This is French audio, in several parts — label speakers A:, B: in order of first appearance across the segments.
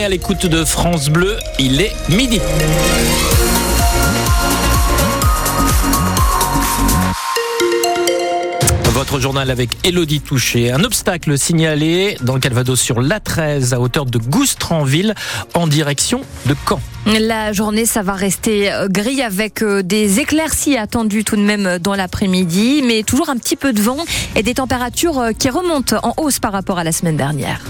A: À l'écoute de France Bleu, il est midi. Votre journal avec Elodie Touché. Un obstacle signalé dans Calvados sur l'A13 à hauteur de Goustranville en direction de Caen.
B: La journée, ça va rester euh, gris avec euh, des éclaircies attendues tout de même euh, dans l'après-midi, mais toujours un petit peu de vent et des températures qui remontent en hausse par rapport à la semaine dernière.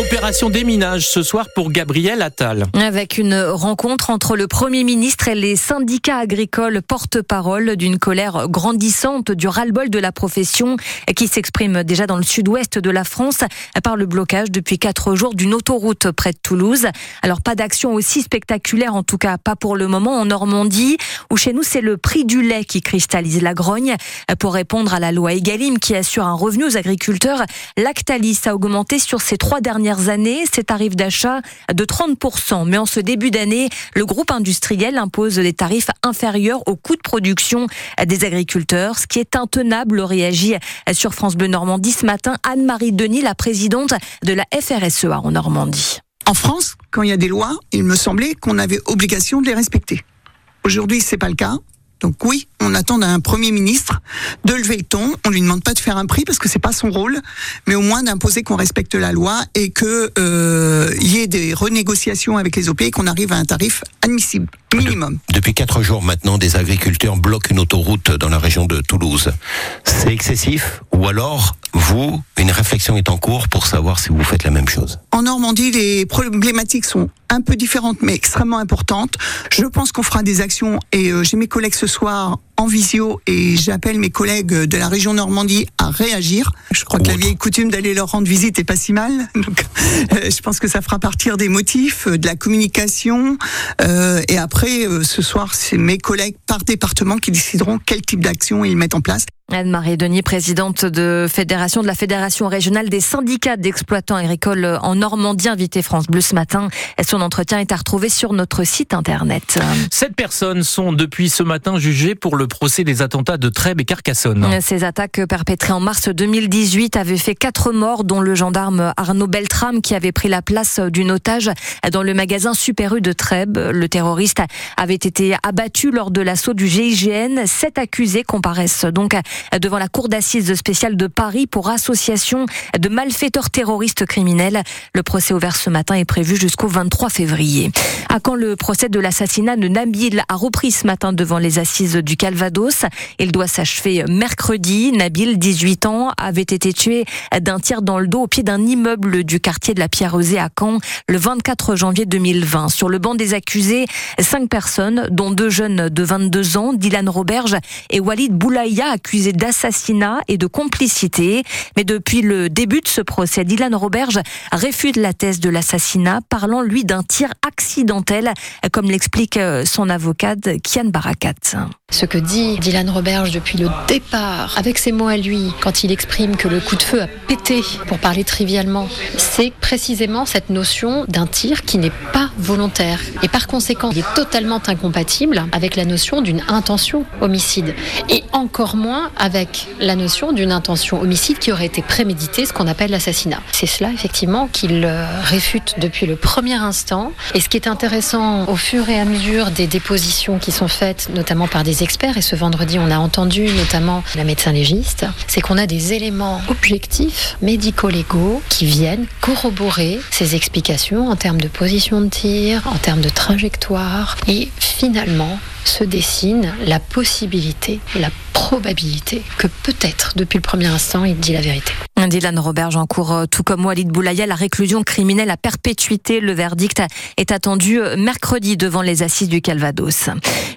A: Opération déminage ce soir pour Gabriel Attal.
B: Avec une rencontre entre le Premier ministre et les syndicats agricoles porte-parole d'une colère grandissante du ras-le-bol de la profession qui s'exprime déjà dans le sud-ouest de la France par le blocage depuis quatre jours d'une autoroute près de Toulouse. Alors pas d'action aussi spectaculaire, en tout cas pas pour le moment en Normandie, où chez nous c'est le prix du lait qui cristallise la grogne. Pour répondre à la loi Egalim qui assure un revenu aux agriculteurs, Lactalis a augmenté sur ces trois dernières années ses tarifs d'achat de 30%. Mais en ce début d'année, le groupe industriel impose des tarifs inférieurs au coût de production des agriculteurs, ce qui est intenable, réagit sur France Bleu Normandie ce matin Anne-Marie Denis, la présidente de la FRSEA en Normandie.
C: En France, quand il y a des lois, il me semblait qu'on avait obligation de les respecter. Aujourd'hui, c'est pas le cas. Donc oui, on attend d'un premier ministre de lever le ton. On lui demande pas de faire un prix parce que c'est pas son rôle, mais au moins d'imposer qu'on respecte la loi et que euh, y ait des renégociations avec les OP et qu'on arrive à un tarif admissible minimum.
D: depuis quatre jours maintenant, des agriculteurs bloquent une autoroute dans la région de Toulouse. C'est excessif ou alors vous, une réflexion est en cours pour savoir si vous faites la même chose.
C: En Normandie, les problématiques sont un peu différentes mais extrêmement importantes. Je pense qu'on fera des actions et euh, j'ai mes collègues ce soir en visio et j'appelle mes collègues de la région Normandie à réagir. Je crois que la vieille coutume d'aller leur rendre visite est pas si mal. Donc, euh, je pense que ça fera partir des motifs, euh, de la communication. Euh, et après, euh, ce soir, c'est mes collègues par département qui décideront quel type d'action ils mettent en place.
B: Anne-Marie Denis, présidente de fédération de la Fédération régionale des syndicats d'exploitants agricoles en Normandie, invité France Bleu ce matin. Son entretien est à retrouver sur notre site internet.
A: Sept personnes sont depuis ce matin jugées pour le procès des attentats de Trèbes et Carcassonne.
B: Ces attaques perpétrées en mars 2018 avaient fait quatre morts, dont le gendarme Arnaud Beltram qui avait pris la place d'une otage dans le magasin Super U de Trèbes. Le terroriste avait été abattu lors de l'assaut du GIGN. Sept accusés comparaissent donc devant la cour d'assises spéciale de Paris pour association de malfaiteurs terroristes criminels. Le procès ouvert ce matin est prévu jusqu'au 23 février. À quand le procès de l'assassinat de Nabil a repris ce matin devant les assises du Calvados. Il doit s'achever mercredi. Nabil, 18 ans, avait été tué d'un tir dans le dos au pied d'un immeuble du quartier de la Pierre-Rosée à Caen le 24 janvier 2020. Sur le banc des accusés, cinq personnes, dont deux jeunes de 22 ans, Dylan Roberge et Walid Boulaïa, accusés d'assassinat et de complicité. Mais depuis le début de ce procès, Dylan Roberge réfute la thèse de l'assassinat, parlant lui d'un tir accidentel, comme l'explique son avocate Kian Barakat.
E: Ce que dit Dylan Roberge depuis le départ, avec ses mots à lui, quand il exprime que le coup de feu a pété, pour parler trivialement, c'est précisément cette notion d'un tir qui n'est pas volontaire. Et par conséquent, il est totalement incompatible avec la notion d'une intention homicide. Et encore moins avec la notion d'une intention homicide qui aurait été préméditée, ce qu'on appelle l'assassinat. C'est cela, effectivement, qu'il réfute depuis le premier instant. Et ce qui est intéressant au fur et à mesure des dépositions qui sont faites, notamment par des experts, et ce vendredi on a entendu notamment la médecin légiste, c'est qu'on a des éléments objectifs médico-légaux qui viennent corroborer ces explications en termes de position de tir, en termes de trajectoire, et finalement se dessine la possibilité, la probabilité que peut-être depuis le premier instant il dit la vérité.
B: Dylan Roberge en cours, tout comme Walid Boulaya, la réclusion criminelle à perpétuité. Le verdict est attendu mercredi devant les assises du Calvados.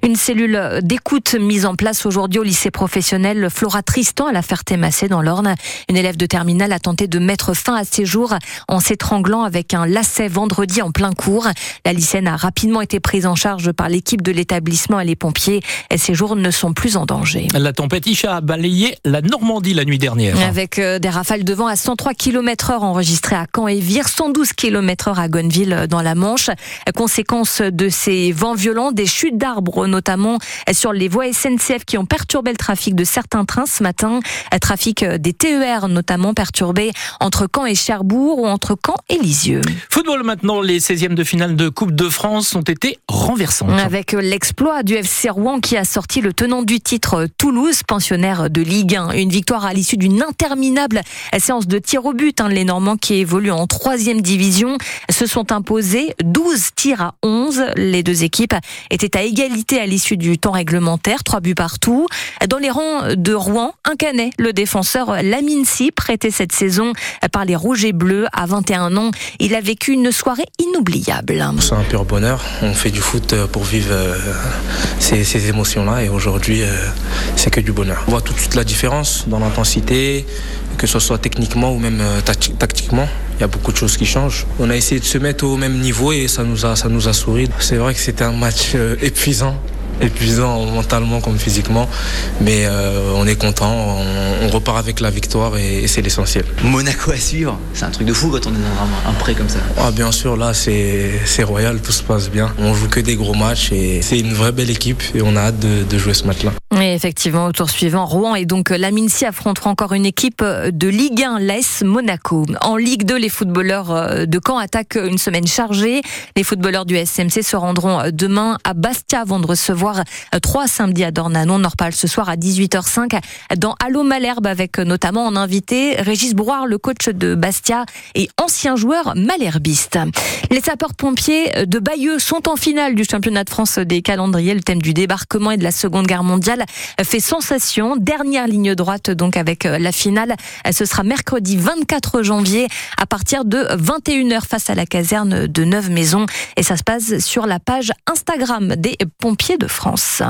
B: Une cellule d'écoute mise en place aujourd'hui au lycée professionnel Flora Tristan à la Ferté-Massé dans l'Orne. Une élève de terminale a tenté de mettre fin à ses jours en s'étranglant avec un lacet vendredi en plein cours. La lycéenne a rapidement été prise en charge par l'équipe de l'établissement et les pompiers. Et ses jours ne sont plus en danger.
A: La tempête Isha a balayé la Normandie la nuit dernière.
B: Avec des rafales rafales de vent à 103 km heure enregistrées à Caen et Vire, 112 km heure à Gonneville dans la Manche. Conséquence de ces vents violents, des chutes d'arbres notamment sur les voies SNCF qui ont perturbé le trafic de certains trains ce matin. Trafic des TER notamment perturbé entre Caen et Cherbourg ou entre Caen et Lisieux.
A: Football maintenant, les 16e de finale de Coupe de France ont été renversants.
B: Avec l'exploit du FC Rouen qui a sorti le tenant du titre Toulouse, pensionnaire de Ligue 1. Une victoire à l'issue d'une interminable séance de tir au but. Hein. Les Normands qui évoluent en troisième division se sont imposés 12 tirs à 11. Les deux équipes étaient à égalité à l'issue du temps réglementaire, trois buts partout. Dans les rangs de Rouen, un canet, le défenseur Lamine Si, prêté cette saison par les Rouges et Bleus à 21 ans. Il a vécu une soirée inoubliable.
F: C'est un pur bonheur. On fait du foot pour vivre euh, ces, ces émotions-là et aujourd'hui, euh, c'est que du bonheur. On voit tout de suite la différence dans l'intensité, que ce soit techniquement ou même euh, tactiquement. Il y a beaucoup de choses qui changent. On a essayé de se mettre au même niveau et ça nous a, ça nous a souri. C'est vrai que c'était un match épuisant épuisant mentalement comme physiquement. Mais euh, on est content, on, repart avec la victoire et, c'est l'essentiel.
G: Monaco à suivre, c'est un truc de fou quand on est dans un, prêt comme ça.
F: Ah, bien sûr, là c'est royal, tout se passe bien. On joue que des gros matchs et c'est une vraie belle équipe et on a hâte de jouer ce match-là.
B: Et effectivement, au tour suivant, Rouen et donc Laminci affrontera encore une équipe de Ligue 1, l'AS Monaco. En Ligue 2, les footballeurs euh, de Caen attaquent une semaine chargée. Les footballeurs du SMC se rendront demain à Bastia avant de recevoir trois samedis à Dornano. On en reparle ce soir à 18h05 dans Allo Malherbe avec notamment en invité Régis Brouard, le coach de Bastia et ancien joueur malherbiste. Les sapeurs-pompiers de Bayeux sont en finale du championnat de France des calendriers. Le thème du débarquement et de la Seconde Guerre mondiale fait sensation. Dernière ligne droite donc avec la finale. Ce sera mercredi 24 janvier à partir de 21h face à la caserne de Neuve Maisons et ça se passe sur la page Instagram des pompiers de France.